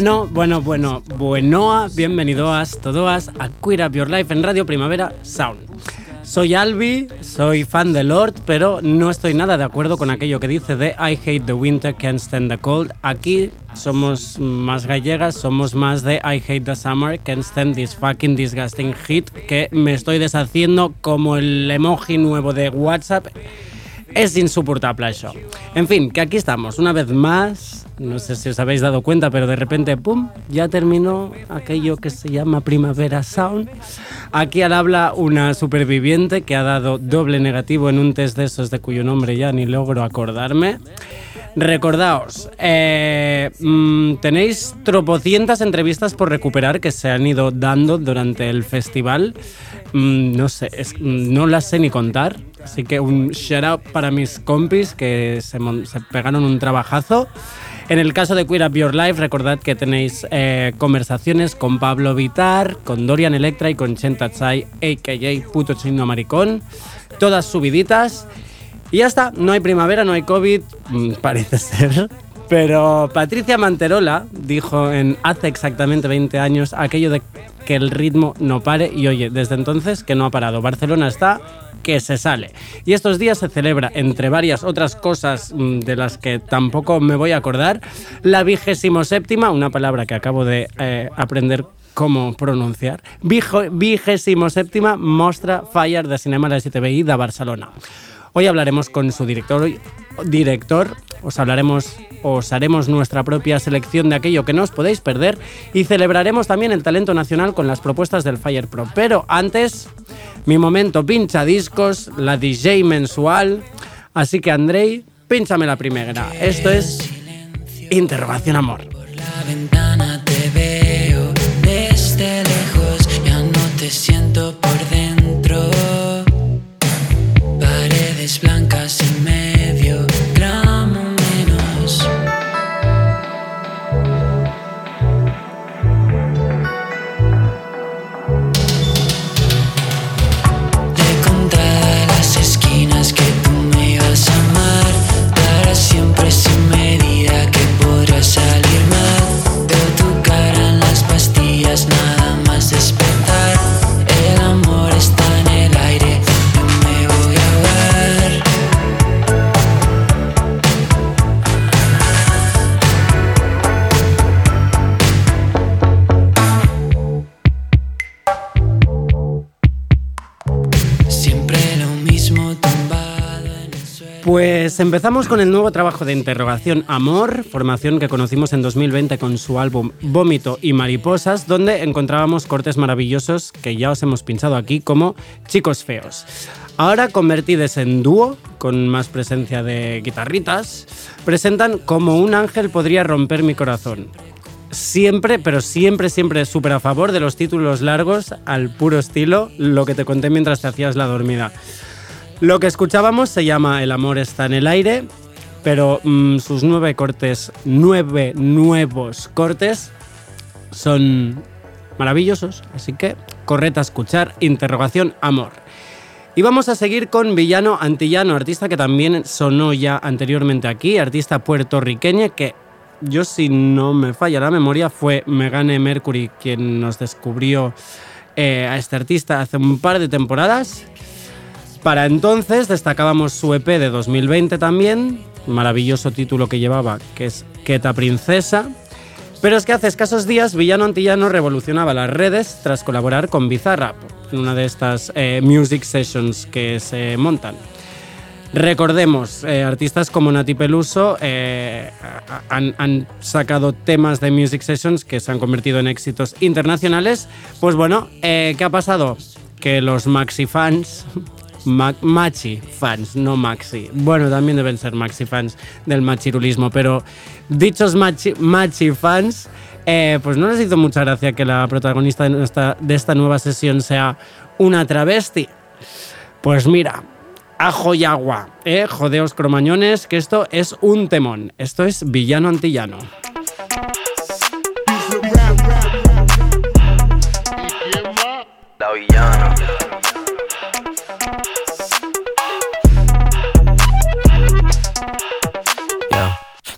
Bueno, bueno, bueno, buenoa, bienvenidos todas a Queer Up Your Life en Radio Primavera Sound. Soy Albi, soy fan de Lord, pero no estoy nada de acuerdo con aquello que dice de I hate the winter, can't stand the cold. Aquí somos más gallegas, somos más de I hate the summer, can't stand this fucking disgusting heat, que me estoy deshaciendo como el emoji nuevo de WhatsApp. Es insoportable eso. En fin, que aquí estamos, una vez más, no sé si os habéis dado cuenta, pero de repente, ¡pum!, ya terminó aquello que se llama Primavera Sound. Aquí al habla una superviviente que ha dado doble negativo en un test de esos de cuyo nombre ya ni logro acordarme. Recordaos, eh, mm, tenéis tropocientas entrevistas por recuperar que se han ido dando durante el festival. Mm, no sé, mm, no las sé ni contar. Así que un shout out para mis compis que se, se pegaron un trabajazo. En el caso de Queer Up Your Life, recordad que tenéis eh, conversaciones con Pablo Vitar, con Dorian Electra y con Chenta Tsai, a.k.a. Puto Chino Maricón. Todas subiditas. Y ya está, no hay primavera, no hay COVID, mm, parece ser. Pero Patricia Manterola dijo en hace exactamente 20 años aquello de que el ritmo no pare y oye, desde entonces que no ha parado. Barcelona está que se sale. Y estos días se celebra, entre varias otras cosas mm, de las que tampoco me voy a acordar, la vigésimo séptima, una palabra que acabo de eh, aprender cómo pronunciar, vigésimo séptima Mostra Fire de Cinema de STBI de Barcelona. Hoy hablaremos con su director, director, os hablaremos, os haremos nuestra propia selección de aquello que no os podéis perder y celebraremos también el talento nacional con las propuestas del Fire Pro. Pero antes, mi momento pincha discos, la DJ mensual. Así que Andrei, pínchame la primera. Esto es Interrogación Amor. Empezamos con el nuevo trabajo de interrogación Amor, formación que conocimos en 2020 con su álbum Vómito y Mariposas, donde encontrábamos cortes maravillosos que ya os hemos pinchado aquí como Chicos Feos. Ahora convertidos en dúo, con más presencia de guitarritas, presentan Como un ángel podría romper mi corazón. Siempre, pero siempre, siempre súper a favor de los títulos largos al puro estilo, lo que te conté mientras te hacías la dormida. Lo que escuchábamos se llama El amor está en el aire, pero mm, sus nueve cortes, nueve nuevos cortes, son maravillosos, así que correcta a escuchar, interrogación, amor. Y vamos a seguir con Villano Antillano, artista que también sonó ya anteriormente aquí, artista puertorriqueña que yo si no me falla la memoria fue Megane Mercury quien nos descubrió eh, a este artista hace un par de temporadas. Para entonces destacábamos su EP de 2020 también, maravilloso título que llevaba, que es Queta Princesa. Pero es que hace escasos días Villano Antillano revolucionaba las redes tras colaborar con Bizarrap en una de estas eh, music sessions que se montan. Recordemos, eh, artistas como Nati Peluso eh, han, sacado temas de music sessions que se han convertido en éxitos internacionales. Pues bueno, ¿qué ha pasado? Que los maxi fans Ma- Machi fans, no Maxi. Bueno, también deben ser Maxi fans del machirulismo, pero dichos Machi, fans, eh, pues no les hizo mucha gracia que la protagonista de esta nueva sesión sea una travesti. Pues mira, ajo y agua, ¿eh? Jodeos cromañones, que esto es un temón. Esto es villano antillano. La villana.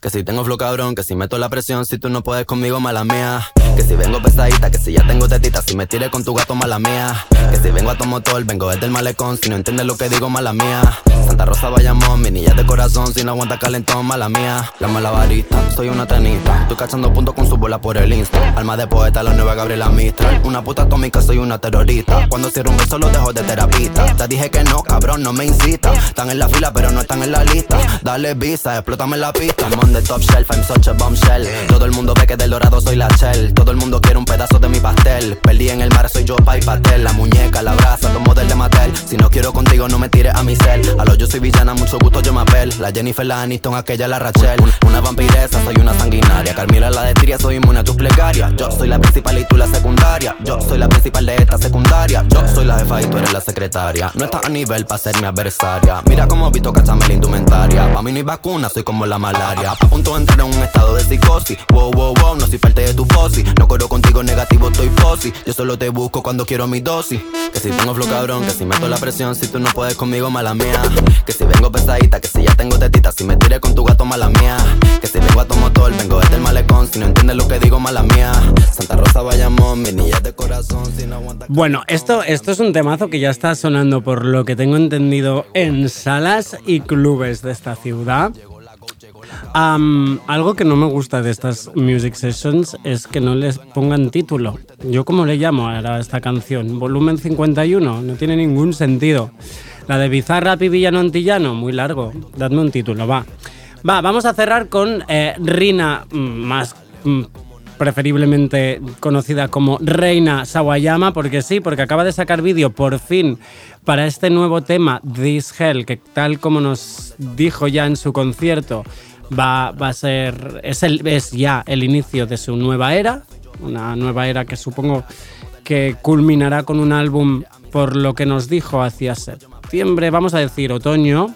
Que si tengo flow cabrón, que si meto la presión, si tú no puedes conmigo, mala mía. Que si vengo pesadita, que si ya tengo tetita, si me tire con tu gato, mala mía. Que si vengo a tu motor, vengo desde el malecón, si no entiendes lo que digo, mala mía. Santa Rosa Bayamón, mi niña de corazón, si no aguanta calentón, mala mía. La malabarista, soy una tenista, estoy cachando puntos con su bola por el insta. Alma de poeta, la nueva Gabriela Mistral. Una puta atómica, soy una terrorista. Cuando cierro un beso, lo dejo de terapista. Te dije que no, cabrón, no me incita. Están en la fila, pero no están en la lista. Dale visa, explótame la pista. I'm on the top shelf, I'm such a bombshell. Todo el mundo ve que del dorado soy la shell. Todo el mundo quiere un pedazo de mi pastel. Perdí en el mar, soy yo, pa' y pastel. La muñeca, la brasa, los model de Mattel. Si no quiero contigo, no me tires a mi cel. A lo yo soy villana, mucho gusto yo me apel. La Jennifer, la Aniston, aquella, la Rachel. Un- Una vampiresa, soy una sanguinaria. Carmila, la de Tiria, soy inmune a tus plegarias. Yo soy la principal y tú la secundaria. Yo soy la principal de esta secundaria. Yo soy la jefa y tú eres la secretaria. No estás a nivel para ser mi adversaria. Mira cómo visto cachame la indumentaria. Pa' mí no hay vacuna, soy como la malaria. A punto de entrar en un estado de psicosis. Wow, wow, wow, no soy parte de tu posi. No corro contigo negativo, estoy posi. Yo solo te busco cuando quiero mi dosis. Que si tengo flow cabrón, que si meto la presión, si tú no puedes conmigo, mala mía. Que si vengo pesadita, que si ya tengo tetita, si me tiré con tu gato, mala mía. Que si vengo a tu motor, vengo desde el malecón, si no entiendes lo que digo, mala mía. Santa Rosa Bayamón, mi niña de corazón, si no aguanta. Bueno, esto, esto es un temazo que ya está sonando por lo que tengo entendido en salas y clubes de esta ciudad. Algo que no me gusta de estas music sessions es que no les pongan título. Yo como le llamo a esta canción, volumen 51, no tiene ningún sentido. La de Bizarra y Villano Antillano, muy largo. Dadme un título, va. Va, vamos a cerrar con eh, Rina, mm, más mm, preferiblemente conocida como Reina Sawayama, porque sí, porque acaba de sacar vídeo por fin para este nuevo tema, This Hell, que tal como nos dijo ya en su concierto, va, va a ser, es, el, es ya el inicio de su nueva era, una nueva era que supongo que culminará con un álbum, por lo que nos dijo hacia septiembre, vamos a decir otoño,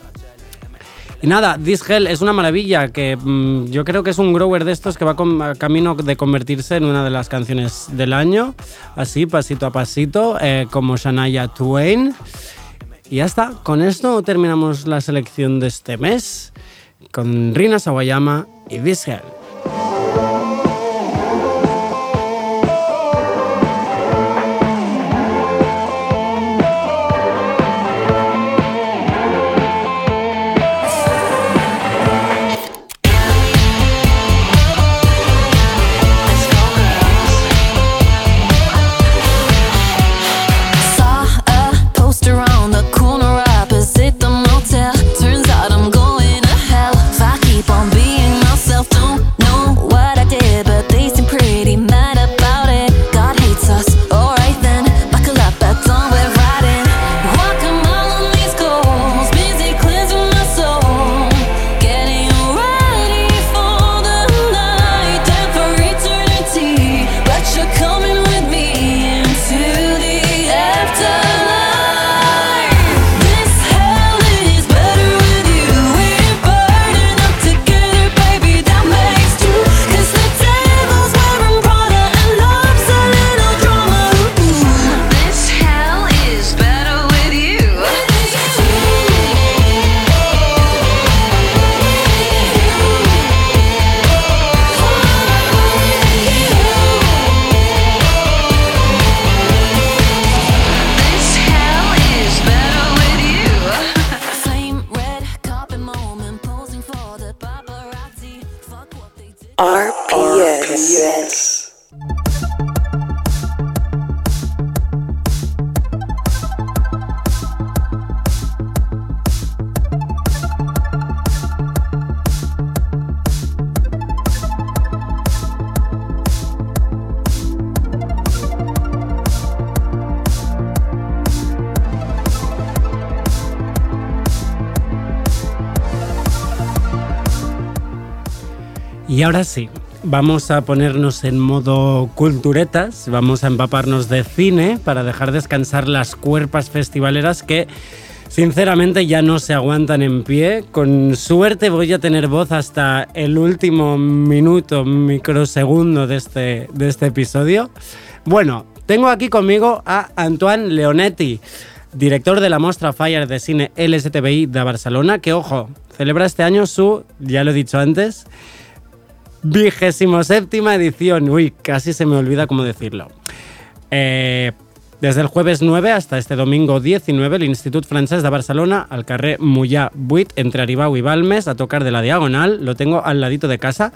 y nada, This Hell es una maravilla que mm, yo creo que es un grower de estos que va a camino de convertirse en una de las canciones del año, así pasito a pasito, eh, como Shania Twain. Y ya está, con esto terminamos la selección de este mes con Rina Sawayama y This Hell. Ahora sí, vamos a ponernos en modo culturetas, vamos a empaparnos de cine para dejar descansar las cuerpas festivaleras que sinceramente ya no se aguantan en pie. Con suerte voy a tener voz hasta el último minuto, microsegundo de este, de este episodio. Bueno, tengo aquí conmigo a Antoine Leonetti, director de la Mostra Fire de Cine LSTBI de Barcelona, que ojo, celebra este año su, ya lo he dicho antes, vigésimo séptima edición. Uy, casi se me olvida cómo decirlo. Eh, desde el jueves 9 hasta este domingo 19, el Institut Francés de Barcelona, al carrer Mollà 8, entre Aribau y Balmes, a tocar de la diagonal, lo tengo al ladito de casa,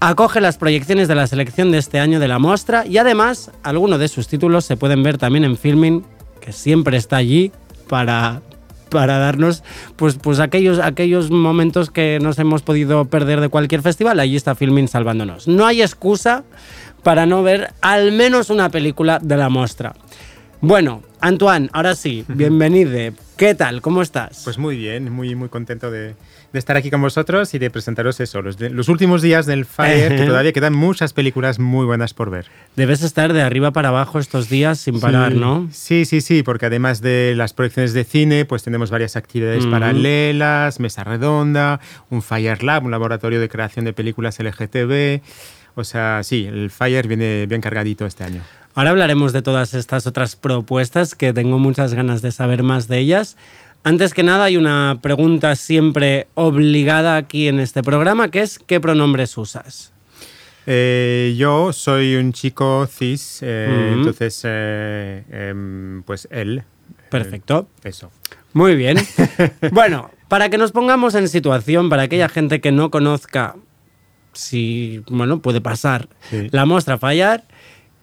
acoge las proyecciones de la selección de este año de la muestra y además algunos de sus títulos se pueden ver también en Filming, que siempre está allí para, para darnos pues, pues aquellos, aquellos momentos que nos hemos podido perder de cualquier festival. Allí está Filming salvándonos. No hay excusa para no ver al menos una película de la muestra. Bueno, Antoine, ahora sí, bienvenido. ¿Qué tal? ¿Cómo estás? Pues muy bien, muy, muy contento de, de estar aquí con vosotros y de presentaros eso, los, de- los últimos días del Fire, que todavía quedan muchas películas muy buenas por ver. Debes estar de arriba para abajo estos días sin parar, Sí. ¿no? Sí, sí, sí, porque además de las proyecciones de cine, pues tenemos varias actividades paralelas, mesa redonda, un Fire Lab, un laboratorio de creación de películas LGTB. O sea, sí, el Fire viene bien cargadito este año. Ahora hablaremos de todas estas otras propuestas que tengo muchas ganas de saber más de ellas. Antes que nada hay una pregunta siempre obligada aquí en este programa que es ¿qué pronombres usas? Eh, yo soy un chico cis, eh, entonces, eh, em, pues él. Perfecto. eso. Muy bien. bueno, para que nos pongamos en situación, para aquella gente que no conozca, si, bueno, puede pasar, Sí. la muestra fallar,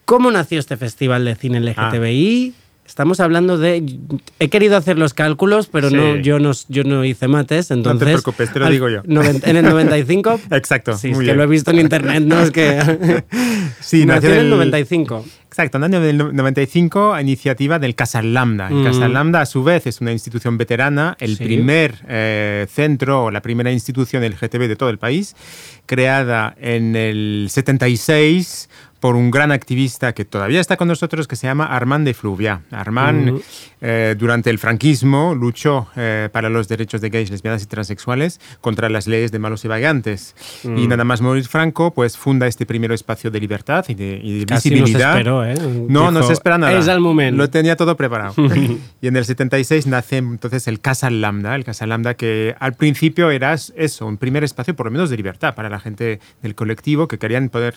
¿cómo nació este festival de cine LGTBI? Estamos hablando de... He querido hacer los cálculos, pero no, yo, no, yo no hice mates, entonces... preocupes, te lo al- digo yo. noven- En el 95... Exacto, Sí, es que lo he visto en internet, ¿no? Es que... Sí, nació nació en el del- 95. Exacto, en el año del no- 95 a iniciativa del Casa Lambda. El Mm. Casa Lambda, a su vez, es una institución veterana, el Sí. primer eh, centro o la primera institución LGTB de todo el país, creada en el 76 por un gran activista que todavía está con nosotros, que se llama Armand de Fluvia. Armand, Ujú. eh, durante el franquismo, luchó eh, para los derechos de gays, lesbianas y transexuales contra las leyes de malos y vagantes. Mm. Y nada más morir Franco, pues funda este primer espacio de libertad y de, y de Casi visibilidad. esperó, ¿eh? No, no Dijo, se espera nada. Es el momento. Lo tenía todo preparado. y en el 76 nace entonces el Casa Lambda, el Casa Lambda que al principio era eso, un primer espacio por lo menos de libertad para la gente del colectivo que querían poder,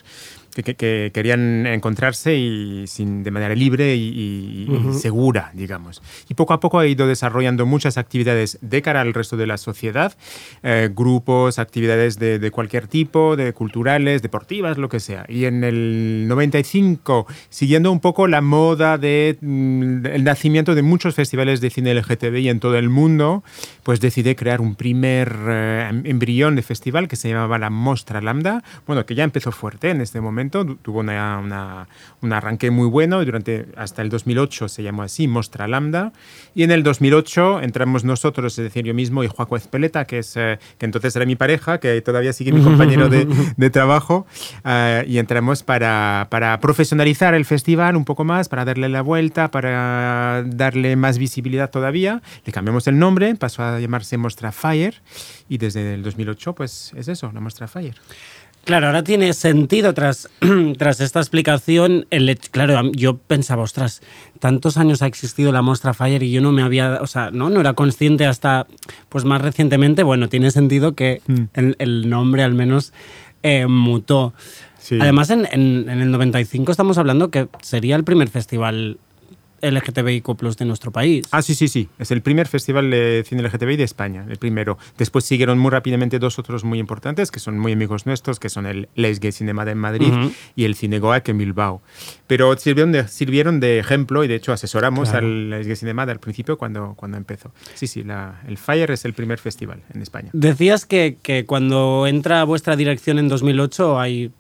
que, que- que querían encontrarse y sin, de manera libre y, y- y Ujú. segura, digamos. Y poco a poco ha ido desarrollando muchas actividades de cara al resto de la sociedad, eh, grupos, actividades de, de cualquier tipo, de culturales, deportivas, lo que sea. Y en el 95, siguiendo un poco la moda de mm, el nacimiento de muchos festivales de cine LGTBI en todo el mundo, pues decidí crear un primer eh, em- embrión de festival que se llamaba la Mostra Lambda, bueno, que ya empezó fuerte en este momento, tu- tuvo una- una- un arranque muy bueno y durante hasta el 2008 se llamó así, Mostra Lambda, y en el 2008 entramos nosotros, es decir, yo mismo y Joaco Ezpeleta, que, es, eh, que entonces era mi pareja, que todavía sigue mi compañero de, de trabajo, eh, y entramos para, para profesionalizar el festival un poco más, para darle la vuelta, para darle más visibilidad todavía. Le cambiamos el nombre, pasó a llamarse Mostra Fire, y desde el 2008 pues es eso, la Mostra Fire. Claro, ahora tiene sentido tras, tras esta explicación. El, claro, yo pensaba, ostras, tantos años ha existido la muestra Fire y yo no me había, o sea, no, no era consciente hasta, pues más recientemente. Bueno, tiene sentido que Mm. el, el nombre al menos eh, mutó. Sí. Además, en, en- en el 95 estamos hablando que sería el primer festival LGTBIQ de nuestro país. Ah, sí, sí, sí. Es el primer festival de cine LGTBI de España, el primero. Después siguieron muy rápidamente dos otros muy importantes, que son muy amigos nuestros, que son el Les Gay Cinema en Madrid y el Cinegoac en Bilbao. Pero sirvieron de, sirvieron de ejemplo y de hecho asesoramos Claro. al Les Gay Cinema al principio cuando, cuando empezó. Sí, sí, la- el Fire es el primer festival en España. Decías que, que cuando entra a vuestra dirección en 2008 hay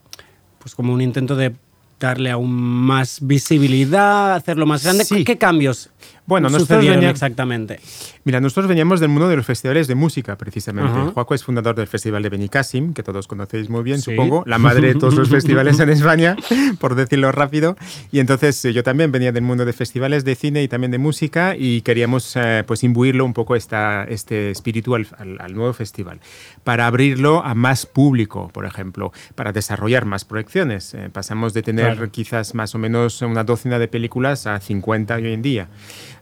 pues como un intento de darle aún más visibilidad, hacerlo más grande. Sí. ¿Qué cambios Bueno, nosotros sucedieron venía- exactamente? Mira, nosotros veníamos del mundo de los festivales de música, precisamente. Ajá. Juaco es fundador del Festival de Benicassim, que todos conocéis muy bien, Sí. supongo, la madre de todos los festivales en España, por decirlo rápido. Y entonces eh, yo también venía del mundo de festivales de cine y también de música y queríamos eh, pues imbuirlo un poco esta, este espíritu al, al- al nuevo festival, para abrirlo a más público, por ejemplo, para desarrollar más proyecciones. Eh, pasamos de tener Claro. quizás más o menos una docena de películas a 50 hoy en día.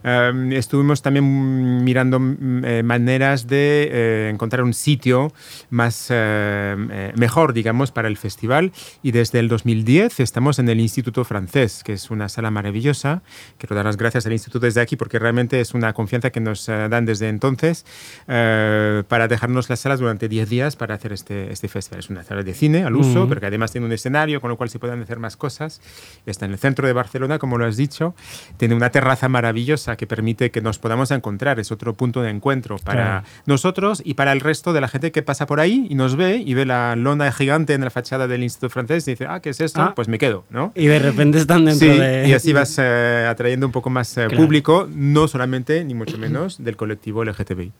Um, estuvimos también mirando mm, eh, maneras de eh, encontrar un sitio más eh, eh, mejor, digamos, para el festival. Y desde el 2010 estamos en el Instituto Francés, que es una sala maravillosa. Quiero dar las gracias al Instituto desde aquí porque realmente es una confianza que nos eh, dan desde entonces eh, para dejarnos las salas durante 10 días para hacer este, este festival. Es una sala de cine al uso, pero que además tiene un escenario con lo cual se pueden hacer más cosas. Está en el centro de Barcelona, como lo has dicho. Tiene una terraza maravillosa que permite que nos podamos encontrar. Es otro punto de encuentro para Claro. nosotros y para el resto de la gente que pasa por ahí y nos ve y ve la lona gigante en la fachada del Instituto Francés y dice, ah, ¿qué es esto? Ah. Pues me quedo, ¿no? Y de repente están dentro Sí, de... y así vas eh, atrayendo un poco más eh, Claro. público, no solamente, ni mucho menos, del colectivo LGTBI.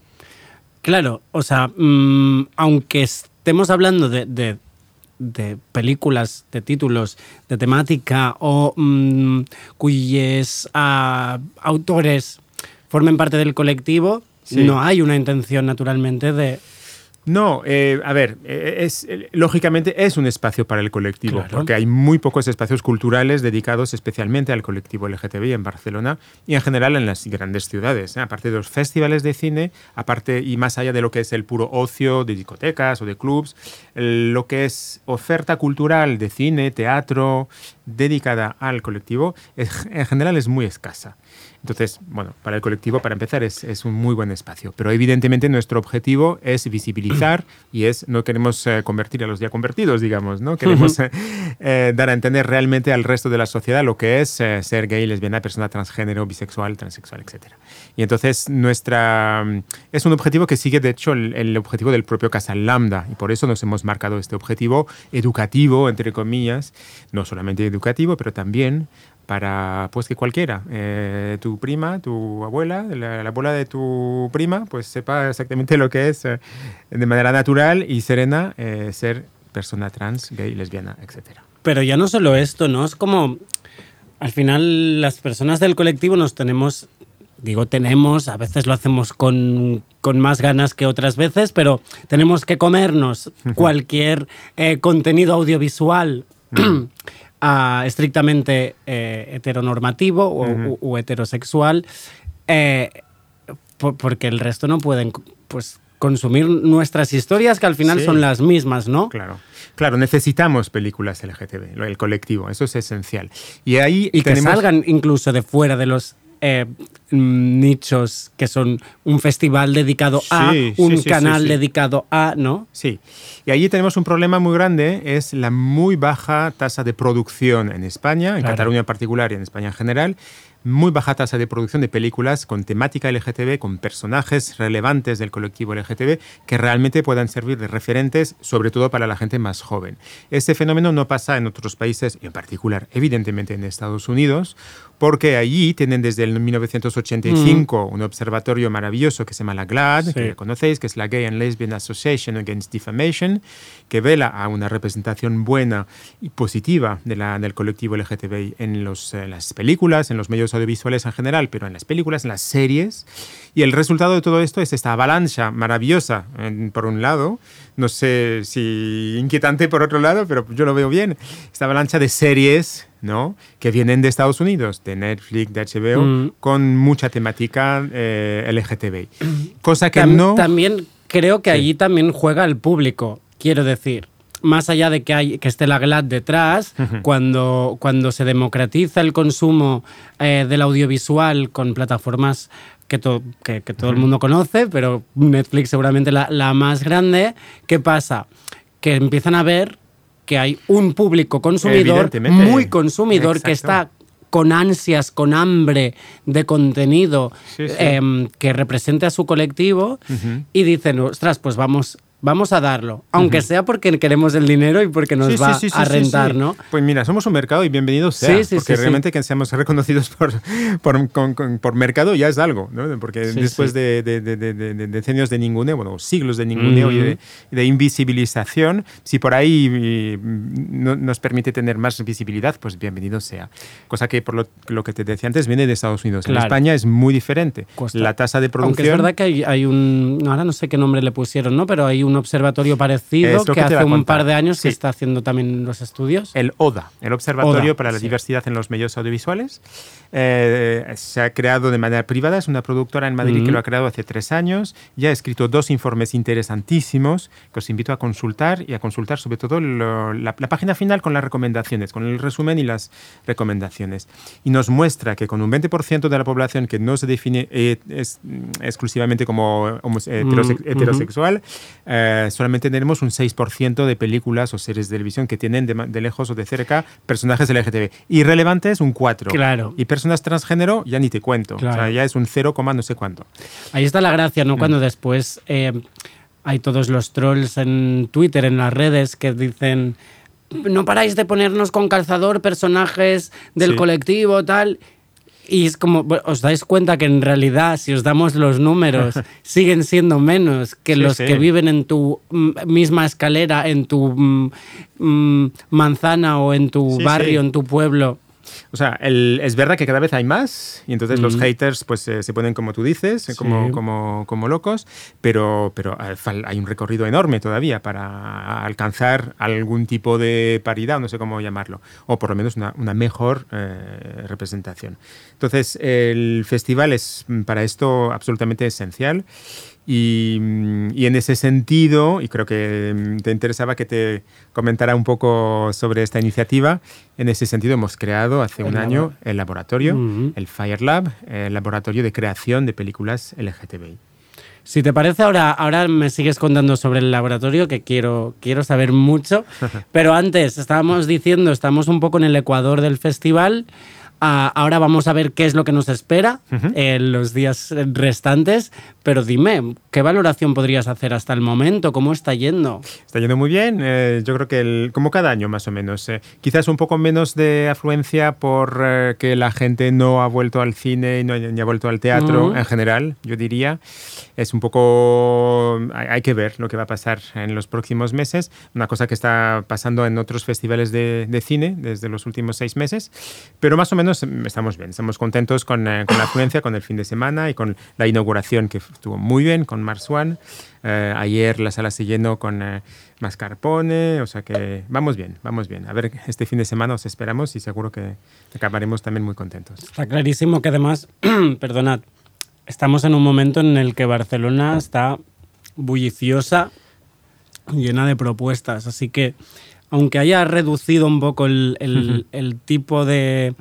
Claro, o sea, mm, aunque estemos hablando de, de- de películas, de títulos, de temática o mm, cuyos ah, autores formen parte del colectivo, Sí. no hay una intención naturalmente de... No, eh, a ver, eh, es, eh, lógicamente es un espacio para el colectivo, Claro. porque hay muy pocos espacios culturales dedicados especialmente al colectivo LGTBI en Barcelona y en general en las grandes ciudades. ¿eh? Aparte de los festivales de cine, aparte y más allá de lo que es el puro ocio de discotecas o de clubs, lo que es oferta cultural de cine, teatro, dedicada al colectivo, es- en general es muy escasa. Entonces, bueno, para el colectivo, para empezar, es, es un muy buen espacio. Pero evidentemente nuestro objetivo es visibilizar y es, no queremos eh, convertir a los ya convertidos, digamos, ¿no? Queremos eh, eh, dar a entender realmente al resto de la sociedad lo que es eh, ser gay, lesbiana, persona transgénero, bisexual, transexual, etc. Y entonces nuestra... mm, Es un objetivo que sigue, de hecho, el, el objetivo del propio Casal Lambda y por eso nos hemos marcado este objetivo educativo, entre comillas, no solamente educativo, pero también para pues que cualquiera, eh, tu prima, tu abuela, la, la abuela de tu prima, pues sepa exactamente lo que es eh, de manera natural y serena eh, ser persona trans, gay, lesbiana, etcétera. Pero ya no solo esto, ¿no? Es como, al final las personas del colectivo nos tenemos, digo tenemos, a veces lo hacemos con, con más ganas que otras veces, pero tenemos que comernos cualquier eh, contenido audiovisual estrictamente eh, heteronormativo o, u- u heterosexual, eh, por- porque el resto no pueden pues, consumir nuestras historias que al final Sí. son las mismas, ¿no? Claro, claro, necesitamos películas LGTB, el colectivo, eso es esencial. Y ahí y que tenemos- salgan incluso de fuera de los eh, nichos que son un festival dedicado a, Sí, un sí, sí, canal dedicado a, ¿no? Sí, y allí tenemos un problema muy grande, es la muy baja tasa de producción en España, en Claro. Cataluña en particular y en España en general, muy baja tasa de producción de películas con temática LGTB, con personajes relevantes del colectivo LGTB que realmente puedan servir de referentes, sobre todo para la gente más joven. Este fenómeno no pasa en otros países, y en particular, evidentemente, en Estados Unidos, porque allí tienen desde el 1985 un observatorio maravilloso que se llama la GLAD, Sí. que ya conocéis, que es la Gay and Lesbian Association Against Defamation, que vela a una representación buena y positiva de la, del colectivo LGTBI en, los, en las películas, en los medios audiovisuales en general, pero en las películas, en las series. Y el resultado de todo esto es esta avalancha maravillosa, en- por un lado, no sé si inquietante por otro lado, pero yo lo veo bien, esta avalancha de series ¿no? que vienen de Estados Unidos, de Netflix, de HBO, Mm. con mucha temática eh, LGTBI. Cosa que Tam- no... También creo que allí también juega el público, quiero decir. Más allá de que, hay, que esté la GLAD detrás, cuando, cuando se democratiza el consumo eh, del audiovisual con plataformas que, to- que, que todo el mundo conoce, pero Netflix seguramente la, la más grande, ¿qué pasa? Que empiezan a ver que hay un público consumidor, muy consumidor, que está con ansias, con hambre de contenido Sí, sí. em, que represente a su colectivo y dicen, ostras, pues vamos vamos a darlo, aunque sea porque queremos el dinero y porque nos Sí, va sí, sí, a rentar. ¿no? Pues mira, somos un mercado y bienvenido sea, porque realmente que seamos reconocidos por, por, con- con- por mercado ya es algo, ¿no? Porque después. De, de- de- de- de- de decenios de ninguneo, bueno, siglos de ninguneo y de, Ujú. y de invisibilización, si por ahí eh, no- nos permite tener más visibilidad, pues bienvenido sea. Cosa que, por lo, lo que te decía antes, viene de Estados Unidos. Claro. En España es muy diferente. Cuesta. La tasa de Aunque producción... es verdad que hay, hay un, ahora no sé qué nombre le pusieron, ¿no? Pero hay un observatorio parecido que que hace un par de años que Sí. está haciendo también los estudios. El ODA, el Observatorio ODA, para la sí. Diversidad en los Medios Audiovisuales. Eh, se ha creado de manera privada, es una productora en Madrid que Ujú. lo ha creado hace tres años. Ya ha escrito dos informes interesantísimos que os invito a consultar y a consultar sobre todo lo- la, la página final con las recomendaciones, con el resumen y las recomendaciones. Y nos muestra que con un 20% de la población que no se define eh, es- mm, exclusivamente como homose- heterose- Mm, ujú. heterosexual, eh, solamente tenemos un 6% de películas o series de televisión que tienen de, lejos o de cerca personajes LGTB. Irrelevantes, un 4. Claro. Y personas transgénero, ya ni te cuento. O sea, Claro. ya es un 0, no sé cuánto. Ahí está la gracia, Mm. ¿no? Cuando después eh, hay todos los trolls en Twitter, en las redes, que dicen, no paráis de ponernos con calzador personajes del Sí. colectivo, tal. Y es como, os dais cuenta que en realidad, si os damos los números, siguen siendo menos que Sí, los sí. que viven en tu mm, misma escalera, en tu mm, mm, manzana o en tu Sí, barrio, en tu pueblo. O sea, el- es verdad que cada vez hay más y entonces los haters pues eh, se ponen como tú dices, como, como, como locos, pero, pero hay un recorrido enorme todavía para alcanzar algún tipo de paridad, no sé cómo llamarlo, o por lo menos una, una mejor eh, representación. Entonces, el festival es para esto absolutamente esencial. Y, y en ese sentido, y creo que mm, te interesaba que te comentara un poco sobre esta iniciativa, en ese sentido hemos creado hace un El año labo. el laboratorio, Ujú. el Fire Lab, el laboratorio de creación de películas LGTBI. Si te parece, ahora, ahora me sigues contando sobre el laboratorio, que quiero, quiero saber mucho. Pero antes, estábamos diciendo, estamos un poco en el ecuador del festival. Ah, ahora vamos a ver qué es lo que nos espera en los días restantes. Pero dime, ¿qué valoración podrías hacer hasta el momento? ¿Cómo está yendo? Está yendo muy bien, eh, yo creo que el- como cada año más o menos. eh, quizás un poco menos de afluencia por eh, que la gente no ha vuelto al cine y no, ni ha vuelto al teatro Ujú. en general, yo diría. Es un poco... Hay, hay que ver lo que va a pasar en los próximos meses. Una cosa que está pasando en otros festivales de, de cine desde los últimos seis meses. Pero más o menos estamos bien, estamos contentos con, eh, con la afluencia, con el fin de semana y con la inauguración que estuvo muy bien con Mars One. Eh, ayer la sala se llenó con eh, mascarpone, o sea que vamos bien, vamos bien. A ver, este fin de semana os esperamos y seguro que acabaremos también muy contentos. Está clarísimo que además, perdonad, estamos en un momento en el que Barcelona está bulliciosa, llena de propuestas. Así que, aunque haya reducido un poco el, el- el tipo de.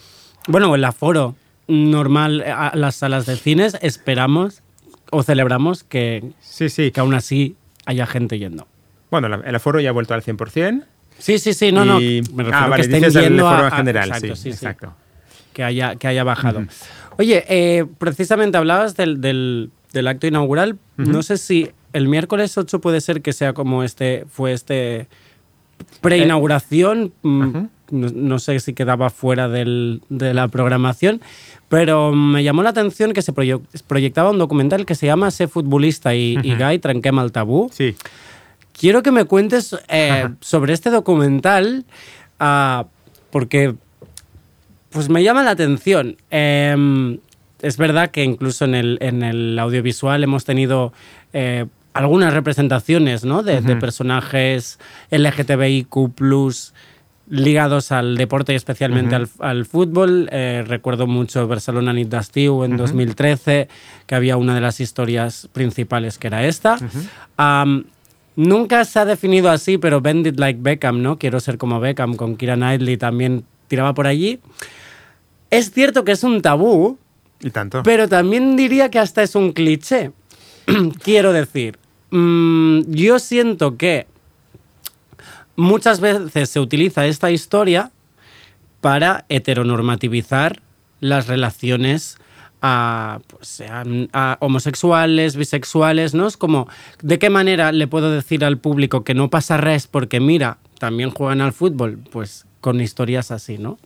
Bueno, el aforo normal a las salas de cines, esperamos o celebramos que, Sí, sí. que aún así haya gente yendo. Bueno, el aforo ya ha vuelto al 100%. Sí, sí, sí, no, no. y- Me refiero ah, que vale, estén dices el a- aforo a- general, exacto, sí, sí, exacto. que haya, que haya bajado. Oye, eh, precisamente hablabas del, del- del acto inaugural. No sé si el miércoles 8 puede ser que sea como este, fue este preinauguración. mm, Ajá. No, no sé si quedaba fuera del- de la programación, pero me llamó la atención que se proye- proyectaba un documental que se llama Sé futbolista y, y Guy, Trenquem el tabú. Sí. Quiero que me cuentes eh, sobre este documental, ah, porque pues me llama la atención. Em, es verdad que incluso en el, en el audiovisual hemos tenido eh, algunas representaciones ¿no? de, de personajes LGTBIQ ligados al deporte y especialmente al, al fútbol. Eh, recuerdo mucho Barcelona Nit d'Estiu en 2013, que había una de las historias principales que era esta. Nunca se ha definido así, pero Bend It Like Beckham, ¿no? Quiero ser como Beckham, con Kira Knightley también tiraba por allí. Es cierto que es un tabú, Y tanto. pero también diría que hasta es un cliché. Quiero decir, mm, yo siento que muchas veces se utiliza esta historia para heteronormativizar las relaciones a, pues, homosexuales, bisexuales, ¿no? Es como, ¿de qué manera le puedo decir al público que no pasa res porque mira, también juegan al fútbol? Pues con historias así, ¿no?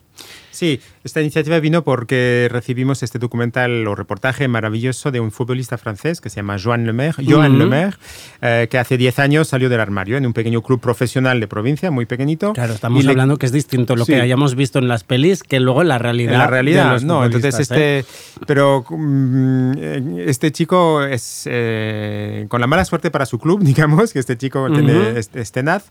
Sí, esta iniciativa vino porque recibimos este documental o reportaje maravilloso de un futbolista francés que se llama Joan Lemaire, Joan Ujú. Lemaire, eh, que hace 10 años salió del armario en un pequeño club profesional de provincia, muy pequeñito. Claro, estamos Y le- hablando que es distinto lo Sí. que hayamos visto en las pelis que luego en la realidad. En la de realidad, los no. Entonces, ¿eh? este. Pero mm, eh, este chico es. eh, con la mala suerte para su club, digamos, que este chico tiene, Ujú. es, es tenaz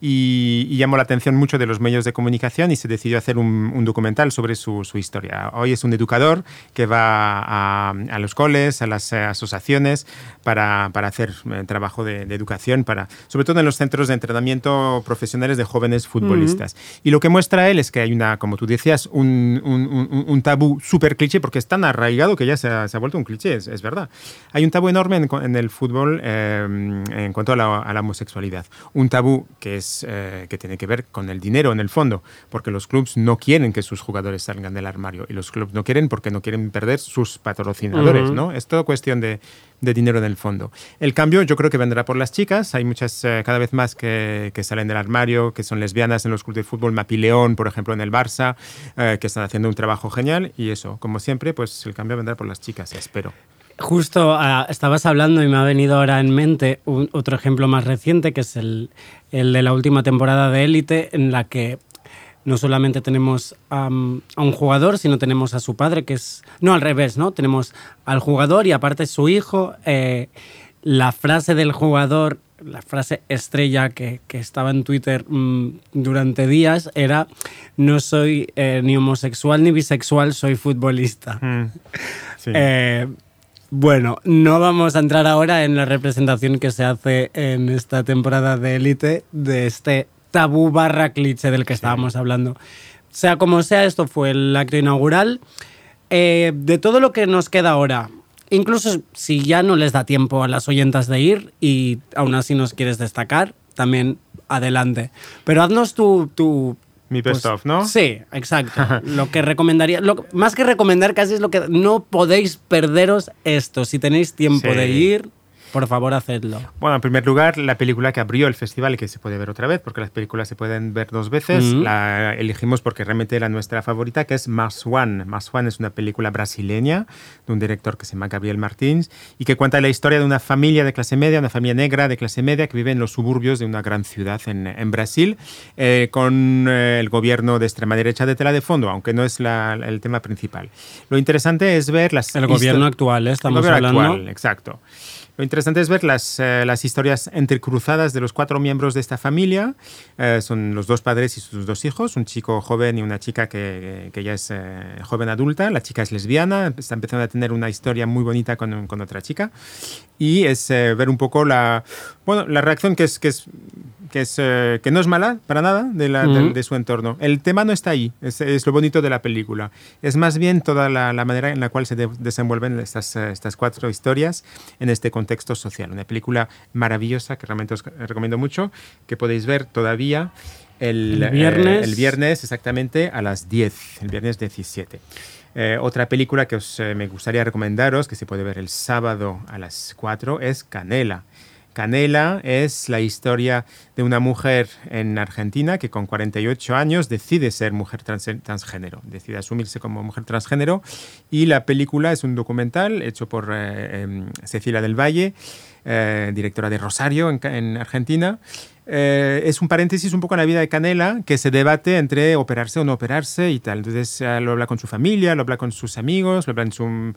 y, y llamó la atención mucho de los medios de comunicación y se decidió hacer un, un documental sobre su, su historia. Hoy es un educador que va a, a los coles, a las eh, asociaciones, para, para hacer eh, trabajo de, de educación, para, sobre todo en los centros de entrenamiento profesionales de jóvenes futbolistas. Y lo que muestra él es que hay una, como tú decías, un, un- un- un tabú súper cliché, porque es tan arraigado que ya se ha, se ha vuelto un cliché, es, es verdad. Hay un tabú enorme en, en el fútbol eh, en cuanto a la, a la homosexualidad. Un tabú que, es, eh, que tiene que ver con el dinero en el fondo, porque los clubes no quieren que sus jugadores salgan del armario y los clubes no quieren porque no quieren perder sus patrocinadores. ¿no? Es todo cuestión de, de dinero en el fondo. El cambio yo creo que vendrá por las chicas. Hay muchas eh, cada vez más que, que salen del armario, que son lesbianas en los clubes de fútbol, Mapileón, por ejemplo, en el Barça, eh, que están haciendo un trabajo genial. Y eso, como siempre, pues el cambio vendrá por las chicas, espero. Justo ah, estabas hablando y me ha venido ahora en mente un- otro ejemplo más reciente, que es el, el de la última temporada de Élite, en la que no solamente tenemos am, a un jugador, sino tenemos a su padre, que es... No, al revés, ¿no? Tenemos al jugador y aparte su hijo. eh, la frase del jugador, la frase estrella que, que estaba en Twitter mm, durante días era, no soy eh, ni homosexual ni bisexual, soy futbolista. Sí. Eh, bueno, no vamos a entrar ahora en la representación que se hace en esta temporada de Élite de este tabú barra cliché del que estábamos hablando. Sea como sea, esto fue el acto inaugural. Eh, de todo lo que nos queda ahora, incluso si ya no les da tiempo a las oyentas de ir y aún así nos quieres destacar, también adelante. Pero haznos tu... tu Mi best of, ¿no? Sí, exacto. lo que recomendaría, lo- más que recomendar casi es lo que no podéis perderos esto. Si tenéis tiempo Sí. de ir, por favor, hacedlo. Bueno, en primer lugar, la película que abrió el festival y que se puede ver otra vez, porque las películas se pueden ver dos veces, Ujú. la elegimos porque realmente era nuestra favorita, que es Mars One. Mars One es una película brasileña de un director que se llama Gabriel Martins y que cuenta la historia de una familia de clase media, una familia negra de clase media que vive en los suburbios de una gran ciudad en, en Brasil, eh, con eh, el gobierno de extrema derecha de tela de fondo, aunque no es la- el tema principal. Lo interesante es ver las... El gobierno actual, ¿eh? estamos el gobierno hablando. actual, exacto. Lo interesante es ver las, eh, las historias entrecruzadas de los cuatro miembros de esta familia. Eh, son los dos padres y sus dos hijos, un chico joven y una chica que, que ya es eh, joven adulta. La chica es lesbiana, está empezando a tener una historia muy bonita con, con otra chica. Y es eh, ver un poco la, bueno, la reacción que es, que es que, es, eh, que no es mala para nada de, la- de- de su entorno. El tema no está ahí, es, es lo bonito de la película. Es más bien toda la, la manera en la cual se de- desenvuelven estas, eh, estas cuatro historias en este contexto social. Una película maravillosa que realmente os recomiendo mucho, que podéis ver todavía el, El viernes. eh, el viernes exactamente a las 10, el viernes 17. Eh, otra película que os, eh, me gustaría recomendaros, que se puede ver el sábado a las 4, es Canela. Canela es la historia de una mujer en Argentina que con 48 años decide ser mujer trans- transgénero, decide asumirse como mujer transgénero y la película es un documental hecho por eh, em, Cecilia del Valle, eh, directora de Rosario en, Argentina. Eh, es un paréntesis un poco en la vida de Canela que se debate entre operarse o no operarse y tal. Entonces lo habla con su familia, lo habla con sus amigos, lo habla en su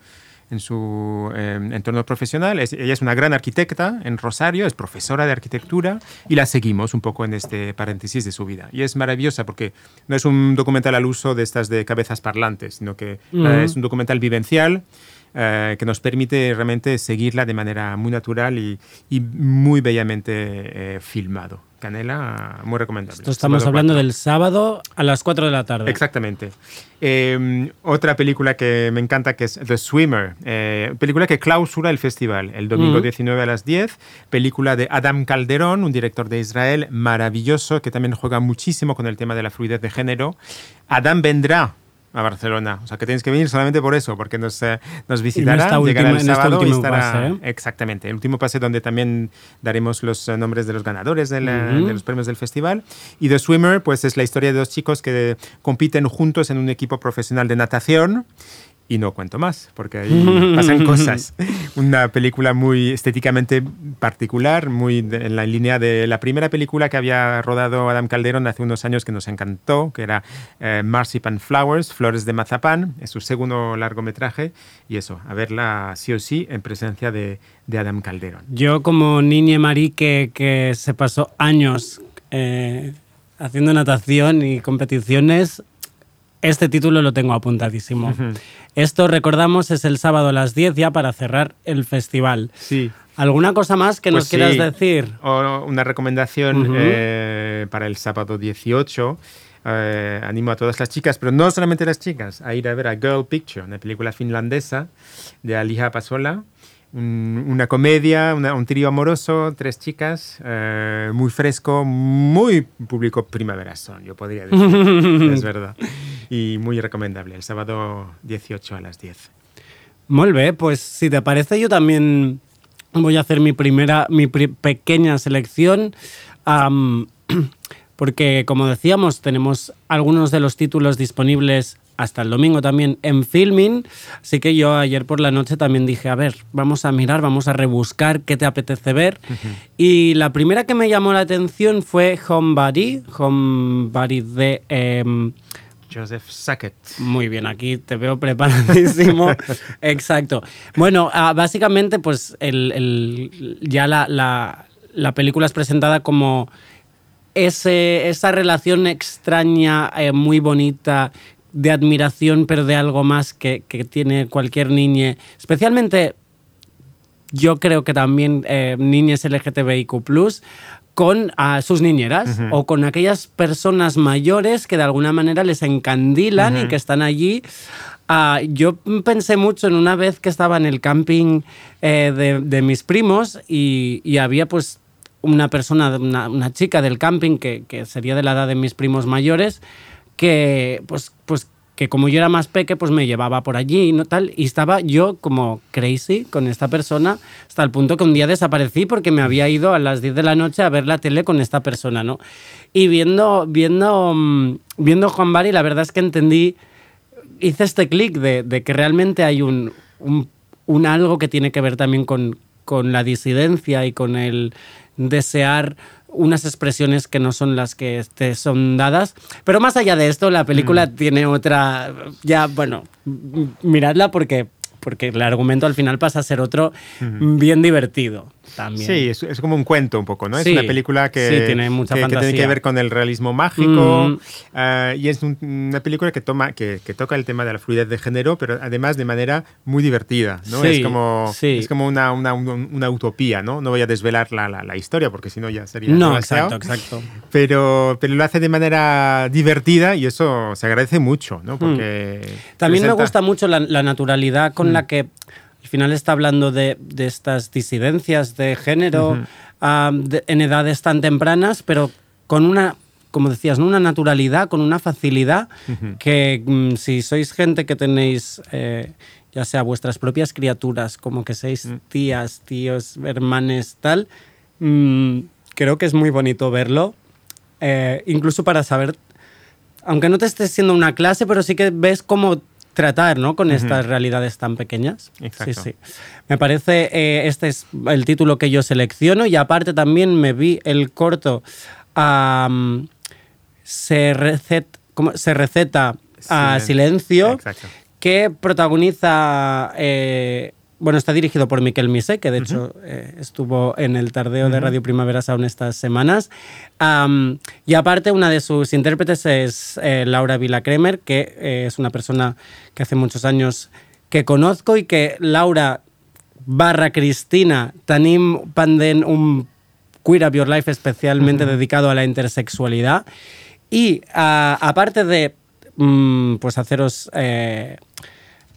en su eh, entorno profesional. Es- ella es una gran arquitecta en Rosario, es profesora de arquitectura y la seguimos un poco en este paréntesis de su vida. Y es maravillosa porque no es un documental al uso de estas de cabezas parlantes, sino que Ujú. eh, es un documental vivencial eh, que nos permite realmente seguirla de manera muy natural y, y muy bellamente eh, filmado. Canela, muy recomendable. Esto estamos Sábado hablando del sábado a las 4 de la tarde. Exactamente. Eh, otra película que me encanta que es The Swimmer, eh, película que clausura el festival el domingo Mm. 19 a las 10, película de Adam Calderón, un director de Israel maravilloso que también juega muchísimo con el tema de la fluidez de género. Adam vendrá a Barcelona. O sea, que tienes que venir solamente por eso, porque nos, eh, nos visitará, llegará última- el sábado y estará... pase, ¿eh? Exactamente, el último pase donde también daremos los eh, nombres de los ganadores Ujú. de los premios del festival. Y The Swimmer, pues es la historia de dos chicos que compiten juntos en un equipo profesional de natación. Y no cuento más, porque ahí pasan cosas. Una película muy estéticamente particular, muy en la línea de la primera película que había rodado Adam Calderón hace unos años que nos encantó, que era eh, Marzipan Flowers, Flores de Mazapán, es su segundo largometraje. Y eso, a verla sí o sí en presencia de, de Adam Calderón. Yo como niña marí que, que se pasó años eh, haciendo natación y competiciones, este título lo tengo apuntadísimo. Esto, recordamos, es el sábado a las 10 ya para cerrar el festival. Sí. ¿Alguna cosa más que nos Pues sí. quieras decir? O una recomendación eh, para el sábado 18. eh, animo a todas las chicas, pero no solamente las chicas, a ir a ver a Girl Picture, una película finlandesa de Alija Pasola. Un- una comedia, una- un trío amoroso, tres chicas, eh, muy fresco, muy público primavera son, yo podría decir. es verdad. Y muy recomendable, el sábado 18 a las 10. Molt bé, pues si te parece yo también voy a hacer mi primera, mi pequeña selección, porque como decíamos tenemos algunos de los títulos disponibles hasta el domingo también en filming, así que yo ayer por la noche también dije, a ver, vamos a mirar, vamos a rebuscar qué te apetece ver. Y la primera que me llamó la atención fue Homebody, Homebody de... em, Joseph Sackett. muy bien, aquí te veo preparadísimo. Exacto. Bueno, ah, básicamente, pues el, el- ya la, la- la película es presentada como ese, esa relación extraña, eh, muy bonita, de admiración, pero de algo más que, que tiene cualquier niña, especialmente yo creo que también eh, niñas LGTBIQ+, con ah, sus niñeras o con aquellas personas mayores que de alguna manera les encandilan y que están allí. Ah, yo pensé mucho en una vez que estaba en el camping eh, de, de mis primos y, y había pues una persona, una, una chica del camping que, que sería de la edad de mis primos mayores, que pues, pues que como yo era más peque, pues me llevaba por allí no tal, y estaba yo como crazy con esta persona, hasta el punto que un día desaparecí porque me había ido a las 10 de la noche a ver la tele con esta persona, ¿no? Y viendo, viendo, mm, viendo Juan Bari, la verdad es que entendí, hice este clic de, de que realmente hay un, un, un algo que tiene que ver también con, con la disidencia y con el desear unas expresiones que no son las que te son dadas. Pero más allá de esto, la película tiene otra... Ya, bueno, miradla porque, porque el argumento al final pasa a ser otro bien divertido también. Sí, es, es como un cuento un poco, ¿no? Sí, es una película que, sí, tiene mucha que, que tiene que ver con el realismo mágico Mm. eh, y es un- una película que, toma, que, que toca el tema de la fluidez de género, pero además de manera muy divertida, ¿no? Sí, es como, es como una, una, una- utopía, ¿no? No voy a desvelar la, la, la historia porque si no ya sería No, demasiado. exacto, exacto. Pero, pero lo hace de manera divertida y eso se agradece mucho, ¿no? Porque Mm. También me presenta- gusta mucho la, la naturalidad con la que al final está hablando de, de estas disidencias de género de- en edades tan tempranas, pero con una, como decías, ¿no? una naturalidad, con una facilidad que mm, si sois gente que tenéis... eh, ya sea vuestras propias criaturas, como que seis tías, tíos, hermanes, tal, mm, creo que es muy bonito verlo, eh, incluso para saber aunque no te estés siendo una clase, pero sí que ves cómo tratar ¿no? con estas realidades tan pequeñas. Exacto. Sí, sí. Me parece, eh, este es el título que yo selecciono y aparte también me vi el corto se, recet- ¿cómo? se receta a Silen- silencio Exacto. que protagoniza, eh, bueno, está dirigido por Miquel Mise, que de hecho eh, estuvo en el tardeo de Radio Primavera Sound estas semanas. Y aparte, una de sus intérpretes es eh, Laura Villacremer, que eh, es una persona que hace muchos años que conozco y que Laura barra Cristina tenim pendent un Queer Up Your Life especialmente dedicado a la intersexualidad. Y aparte de mm, pues haceros eh,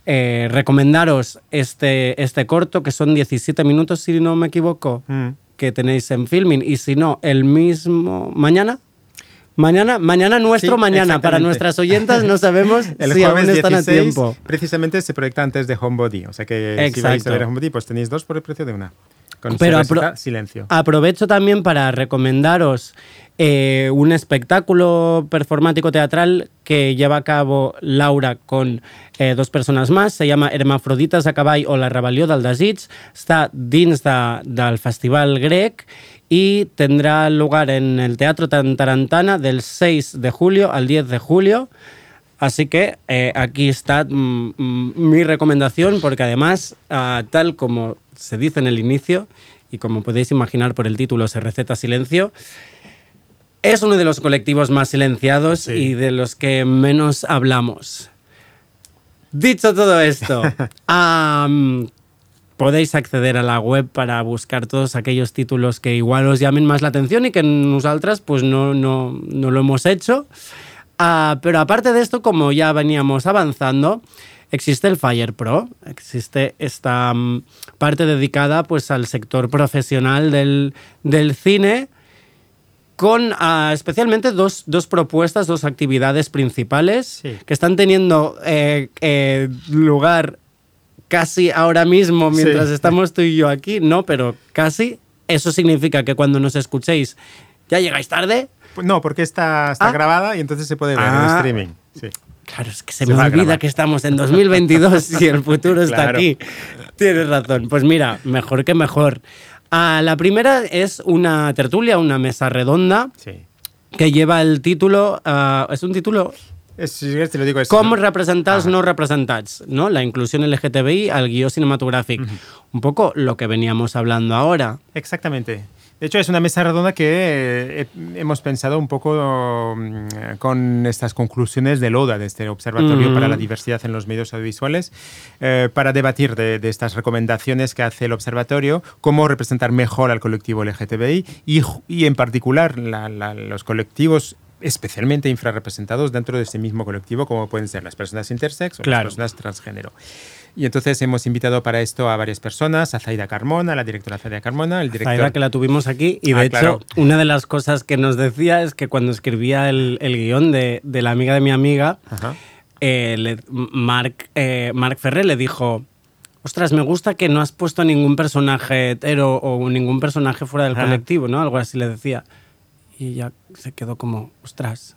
eh, recomendaros este, este corto, que son 17 minutos, si no me equivoco, Mm. que tenéis en filming. Y si no, el mismo mañana. Mañana, mañana nuestro Sí, mañana. Para nuestras oyentas no sabemos El si aún están 16 a tiempo. precisamente se proyecta antes de Homebody. O sea que si vais a ver Homebody, pues tenéis dos por el precio de una. Con Pero apro- silencio. Aprovecho también para recomendaros eh, un espectáculo performático teatral que lleva a cabo Laura con eh, dos persones más. Se llama Hermafrodites a cavall o la rebel·lió del desig. Està dins de, del Festival Grec y tendrá lugar en el Teatro Tarantana del 6 de julio al 10 de julio. Así que eh, aquí está mm, mm, mi recomendación, porque además, ah, tal como se dice en el inicio, y como podéis imaginar por el título, se receta silencio, es uno de los colectivos más silenciados Sí. y de los que menos hablamos. Dicho todo esto, podéis acceder a la web para buscar todos aquellos títulos que igual os llamen más la atención y que nosotras pues no, no, no lo hemos hecho. Ah, pero aparte de esto, como ya veníamos avanzando, existe el Fire Pro, existe esta mm, parte dedicada pues al sector profesional del, del cine con ah, especialmente dos, dos propuestas, dos actividades principales Sí. que están teniendo eh, eh, lugar casi ahora mismo mientras Sí. estamos tú y yo aquí, no, pero casi. Eso significa que cuando nos escuchéis ya llegáis tarde. No, porque está, está Ah. grabada y entonces se puede ver en Ah. streaming. Sí. Claro, es que se, Se me olvida que estamos en 2022 y el futuro está Claro. aquí. Tienes razón. Pues mira, mejor que mejor. Ah, la primera es una tertulia, una mesa redonda sí. que lleva el título, ah, es un título Es, te lo digo. Es, Com representats no representats, ¿no? La inclusión LGTBI al guió cinematográfico. Un poco lo que veníamos hablando ahora. Exactamente. De hecho, es una mesa redonda que eh, he- hemos pensado un poco mm, con estas conclusiones del ODA, de este Observatorio Mm. para la Diversidad en los Medios Audiovisuales, eh, para debatir de, de estas recomendaciones que hace el observatorio, cómo representar mejor al colectivo LGTBI y, y en particular la- la- los colectivos especialmente infrarrepresentados dentro de ese mismo colectivo, como pueden ser las personas intersex o Claro. las personas transgénero. Y entonces hemos invitado para esto a varias personas, a Zaida Carmona, la directora Zaida Carmona, el director... Zaida, que la tuvimos aquí. Y de Ah, hecho, claro. una de las cosas que nos decía es que cuando escribía el, el guion de, de la amiga de mi amiga, eh, le- Marc, eh, Marc Ferrer le dijo. Ostras, me gusta que no has puesto ningún personaje hetero o ningún personaje fuera del colectivo, ¿no? Algo así le decía. Y ella se quedó como, ostras,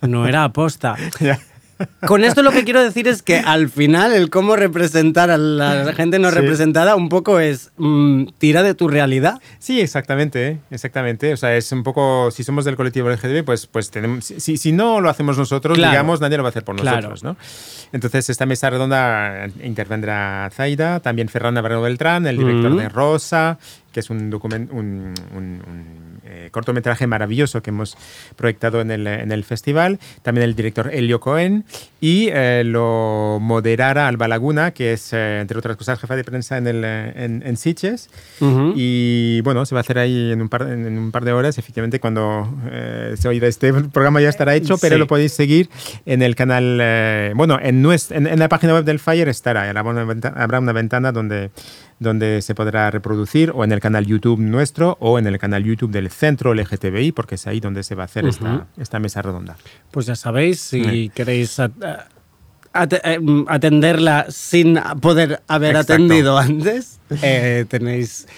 no era aposta. Con esto lo que quiero decir es que al final el cómo representar a la gente no Sí. representada un poco es mm, tira de tu realidad. Sí, exactamente, exactamente. O sea, es un poco, si somos del colectivo LGTB, pues, pues tenemos, si, si no lo hacemos nosotros, Claro. digamos, nadie lo va a hacer por Claro. nosotros, ¿no? Entonces, esta mesa redonda intervendrá Zaida, también Ferran Navarro Beltrán, el director de Rosa, que es un, document, un, un- un, eh, cortometraje maravilloso que hemos proyectado en el, en el festival, también el director Elio Cohen, y eh, lo moderará Alba Laguna, que es, eh, entre otras cosas, jefa de prensa en, el, eh, en, en Sitges. Ujú. Y bueno, se va a hacer ahí en un par, en un par de horas. Efectivamente, cuando eh, se oiga este programa ya estará hecho, pero Sí. lo podéis seguir en el canal. eh, bueno, en, nues- en, en la página web del Fire estará. Habrá una ventana, habrá una ventana donde, donde se podrá reproducir, o en el canal YouTube nuestro, o en el canal YouTube del Centro LGTBI, porque es ahí donde se va a hacer esta, esta mesa redonda. Pues ya sabéis, si Sí. queréis at- eh, mm, atenderla sin poder haber Exacto. atendido antes, eh, tenéis,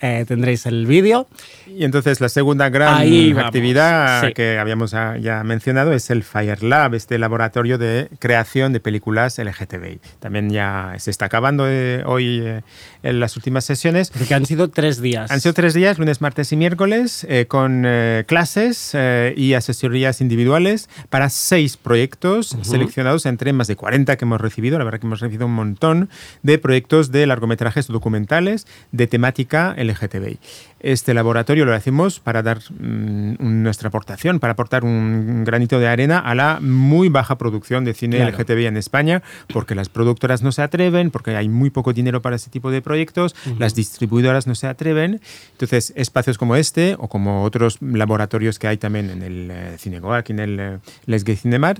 eh, tendréis el vídeo. Y entonces la segunda gran Ahí actividad sí. que habíamos ah, ya mencionado es el Fire Lab, este laboratorio de creación de películas LGTBI. También ya se está acabando eh, hoy eh, en las últimas sesiones. Porque han sido tres días. Han sido tres días, lunes, martes y miércoles, eh, con eh, clases eh, y asesorías individuales para seis proyectos seleccionados entre más de 40 que hemos recibido. La verdad que hemos recibido un montón de proyectos de largometrajes documentales de temática LGTBI. LGTBI. Este laboratorio lo hacemos para dar mm, nuestra aportación, para aportar un granito de arena a la muy baja producción de cine Claro. LGTBI en España, porque las productoras no se atreven, porque hay muy poco dinero para ese tipo de proyectos, las distribuidoras no se atreven. Entonces, espacios como este o como otros laboratorios que hay también en el eh, Cinegoac y en el eh, Les Gay Cinemat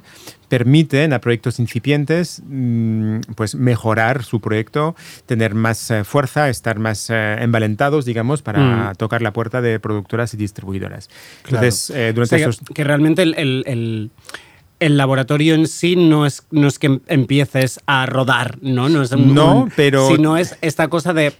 permiten a proyectos incipientes mm, pues mejorar su proyecto, tener más eh, fuerza, estar más eh, envalentados, digamos, para a tocar la puerta de productoras y distribuidoras. Entonces, eh, durante O sea, que- esos... que, realmente el, el- el- el laboratorio en sí no es, no es que empieces a rodar, ¿no? No, es un- No, pero- Sino es esta cosa de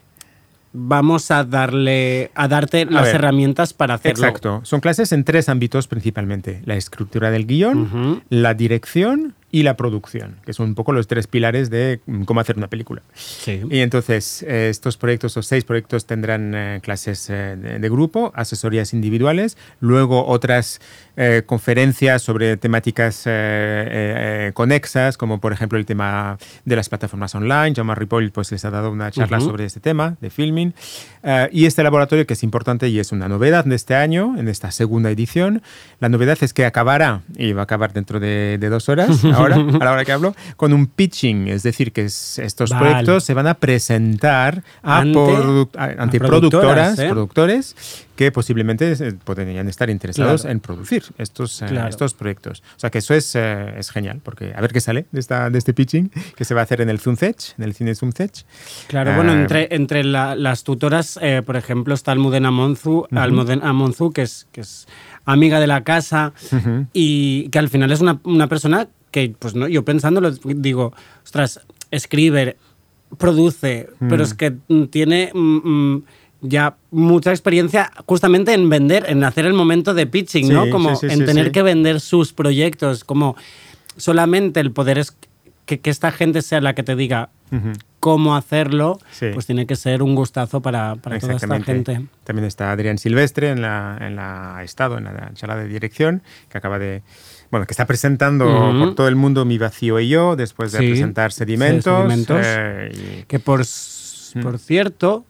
vamos a darle a darte las ver. herramientas para hacerlo. Exacto. Son clases en tres ámbitos principalmente. La escritura del guion, la dirección y la producción, que son un poco los tres pilares de mm, cómo hacer una película. Sí. Y entonces, eh, estos proyectos, o seis proyectos, tendrán eh, clases eh, de, grupo, asesorías individuales, luego otras eh, conferencias sobre temáticas eh, eh, conexas, como por ejemplo el tema de las plataformas online. Jaume Ripoll pues, les ha dado una charla Ujú. sobre este tema de filming. Eh, y este laboratorio, que es importante y es una novedad de este año, en esta segunda edición, la novedad es que acabará, y va a acabar dentro de, de dos horas, ahora, a la hora que hablo, con un pitching, es decir, que es- estos Vale. proyectos se van a presentar a Ante- produ- a- ante a productoras, ¿eh? productores que posiblemente eh, podrían estar interesados Claro. en producir estos, eh, estos proyectos. O sea que eso es, eh, es genial, porque a ver qué sale de, esta, de este pitching que se va a hacer en el Zumzech, en el cine Zumzech. Claro, bueno, entre, entre la- las tutoras, por ejemplo, está Almudena Monzu, Almudena Monzu que es, que es amiga de la casa y que al final es una, una persona que, pues no, yo pensándolo, digo, ostras, escribe, produce, pero es que mm, tiene mm, mm, ya mucha experiencia justamente en vender, en hacer el momento de pitching, Sí, ¿no? Como sí, sí, en tener que vender sus proyectos, como solamente el poder es que, que esta gente sea la que te diga cómo hacerlo, pues tiene que ser un gustazo para, para toda esta gente. También está Adrián Silvestre en la, en la estado en la charla de dirección, que acaba de bueno, que está presentando Ujú. por todo el mundo Mi vacío y yo después de Sí, presentar sedimentos. Sedimentos. eh, y- Que por, s- por cierto,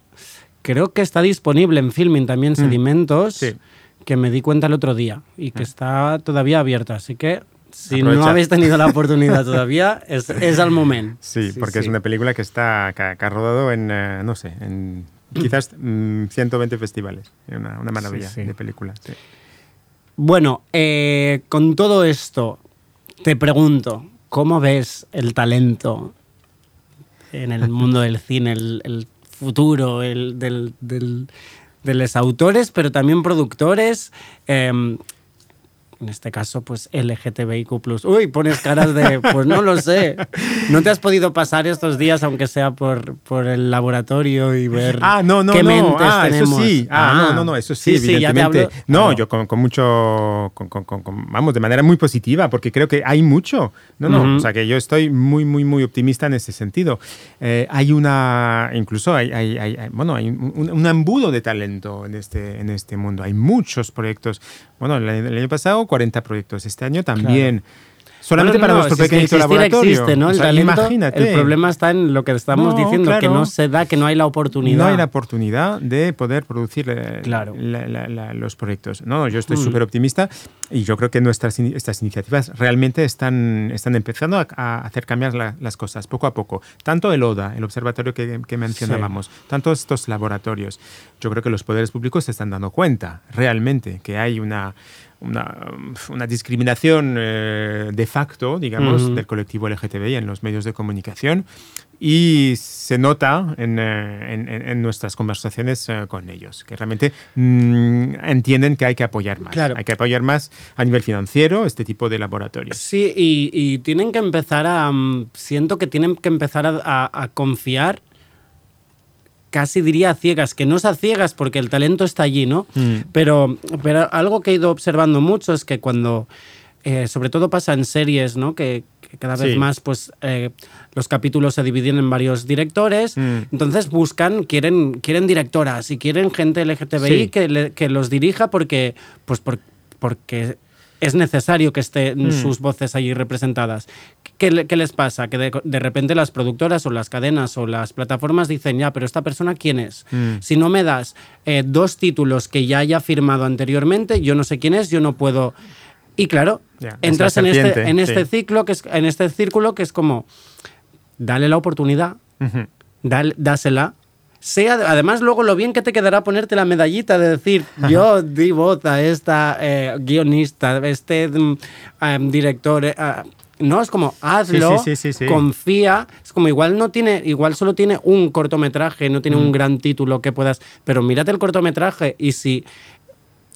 creo que está disponible en Filming también Sedimentos, Mm. Sí. que me di cuenta el otro día y que está todavía abierta. Así que si no habéis tenido la oportunidad todavía, es, es al momento. Sí, porque es sí. una película que está que, ha- que ha rodado en, eh, no sé, en quizás mm, 120 festivales. Una, una maravilla Sí, sí. de película. Bueno, eh, con todo esto, te pregunto, ¿cómo ves el talento en el mundo del cine, el, el futuro el, del, del- de los autores, pero también productores? em, en este caso, pues LGTBIQ. Uy, pones caras de, pues no lo sé. ¿No te has podido pasar estos días, aunque sea por, por el laboratorio y ver Ah, no, no, qué no. mentes Ah, eso tenemos? sí. Ah, no, no, no, eso sí, te evidentemente. hablo- no, Claro. yo con, con mucho, con, con- vamos, de manera muy positiva, porque creo que hay mucho. No, no, Ujú. o sea que yo estoy muy, muy, muy optimista en ese sentido. Eh, hay una, incluso hay, hay- hay- hay- bueno, hay un, un embudo de talento en este, en este mundo. Hay muchos proyectos. Bueno, el, el año pasado 40 proyectos, este año también. Solamente Bueno, para no, nuestro si que existir laboratorio. existe, ¿no? O El sea, talento. imagínate. El problema está en lo que estamos No, diciendo, que claro. no se da, que no hay la oportunidad. No hay la oportunidad de poder producir eh, Claro. la- la- la- los proyectos. No, yo estoy Mm. súper optimista y yo creo que nuestras estas iniciativas realmente están, están empezando a, a hacer cambiar la- las cosas poco a poco. Tanto el ODA, el observatorio que, que mencionábamos, tanto estos laboratorios. Yo creo que los poderes públicos se están dando cuenta realmente que hay una, una, una discriminación eh, de facto, digamos, Ujú. del colectivo LGTBI en los medios de comunicación y se nota en, eh, en- en- nuestras conversaciones eh, con ellos, que realmente mm, entienden que hay que apoyar más. Claro. Hay que apoyar más a nivel financiero este tipo de laboratorios. Sí, y, y tienen que empezar a. mm, siento que tienen que empezar a, a- a confiar, casi diría a ciegas, que no es a ciegas porque el talento está allí, ¿no? Mm. Pero, pero algo que he ido observando mucho es que cuando. eh, sobre todo pasa en series, ¿no? Que, que cada vez Sí. más, pues, eh, los capítulos se dividen en varios directores. Mm. Entonces buscan, quieren, quieren directoras y quieren gente LGTBI Sí. que, le- que los dirija porque, pues por- porque es necesario que estén Mm. sus voces allí representadas. ¿Qué, le- qué les pasa? Que de, de repente las productoras o las cadenas o las plataformas dicen, ya, pero esta persona quién es? Mm. Si no me das eh, dos títulos que ya haya firmado anteriormente, yo no sé quién es, yo no puedo... Y claro, entras en este, en este sí. ciclo, que es, en este círculo que es como, dale la oportunidad, dale- dásela. Sea, además, luego lo bien que te quedará ponerte la medallita de decir, yo di voz a esta eh, guionista, este mm, em, director, eh, ah, no, es como hazlo, sí, sí, sí, sí. confía. Es como igual no tiene, igual solo tiene un cortometraje, no tiene Mm. un gran título que puedas. Pero mírate el cortometraje y si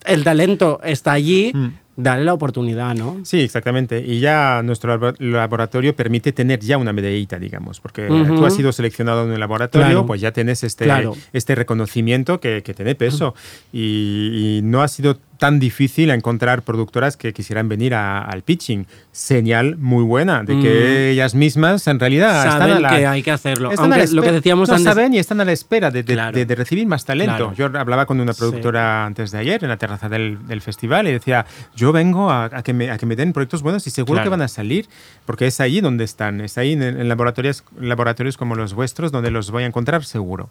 el talento está allí, Mm. Dale la oportunidad, ¿no? Sí, exactamente. Y ya nuestro labo- laboratorio permite tener ya una medallita, digamos, porque Ujú. tú has sido seleccionado en el laboratorio, Claro. pues ya tienes este, Claro. este reconocimiento que, que tiene peso. Y, y no ha sido tan difícil encontrar productoras que quisieran venir a- al pitching. Señal muy buena de que ellas mismas en realidad están a Saben la, que hay que hacerlo. Aunque lo que decíamos no, antes. saben y están a la espera de, de- Claro. de- de recibir más talento. Claro. Yo hablaba con una Sí. productora antes de ayer en la terraza del, del festival y decía, yo vengo a, a que, me, a que me den proyectos buenos y seguro Claro. que van a salir, porque es ahí donde están, es ahí en, en laboratorios, laboratorios como los vuestros donde los voy a encontrar seguro.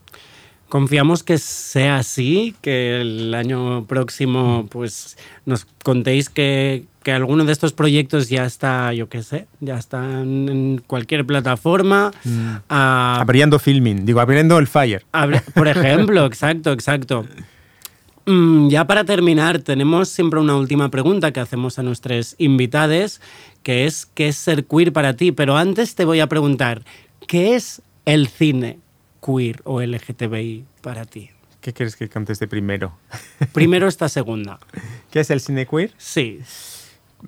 Confiamos que sea así, que el año próximo pues nos contéis que, que alguno de estos proyectos ya está, yo qué sé, ya está en cualquier plataforma. Ah, Abriendo filming, digo, abriendo el fire. Por ejemplo, exacto, exacto. Mm, ya para terminar, tenemos siempre una última pregunta que hacemos a nuestros invitados, que es ¿qué es ser queer para ti? Pero antes te voy a preguntar, ¿qué es el cine queer o LGTBI para ti? ¿Qué quieres que conteste primero? Primero esta segunda. ¿Qué es el cine queer? Sí,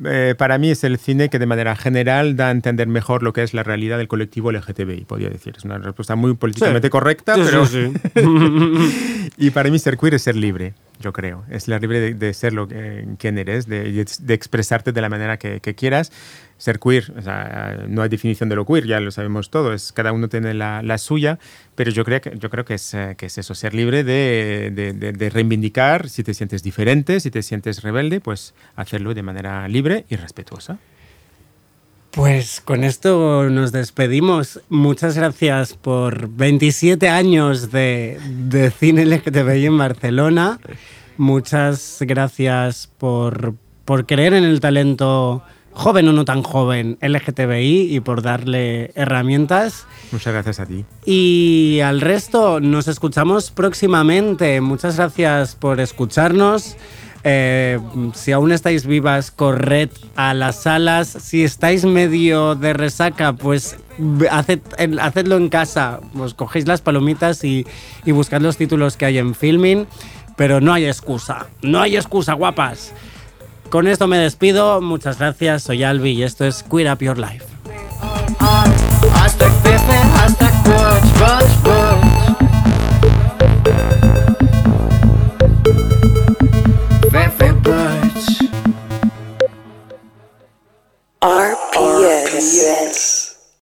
Eh, para mí es el cine que de manera general da a entender mejor lo que es la realidad del colectivo LGTBI, podría decir. Es una respuesta muy políticamente Sí. correcta, Sí, pero... sí, y para mí ser queer es ser libre, yo creo. Es ser libre de, de ser lo que, quien eres, de, de- de expresarte de la manera que, que quieras. Ser queer, o sea, no hay definición de lo queer, ya lo sabemos todos, cada uno tiene la, la suya, pero yo creo que, yo creo que, es, eh, que es eso, ser libre de, de- de- de reivindicar, si te sientes diferente, si te sientes rebelde, pues hacerlo de manera libre y respetuosa. Pues con esto nos despedimos. Muchas gracias por 27 años de, de cine LGTBI en Barcelona. Muchas gracias por, por creer en el talento joven o no tan joven LGTBI y por darle herramientas. Muchas gracias a ti. Y al resto nos escuchamos próximamente. Muchas gracias por escucharnos. Eh, si aún estáis vivas, corred a las salas. Si estáis medio de resaca, pues haced, hacedlo en casa. Pues cogéis las palomitas y, y buscad los títulos que hay en filming. Pero no hay excusa. No hay excusa, guapas. Con esto me despido, muchas gracias, soy Albi y esto es Queer Up Your Life.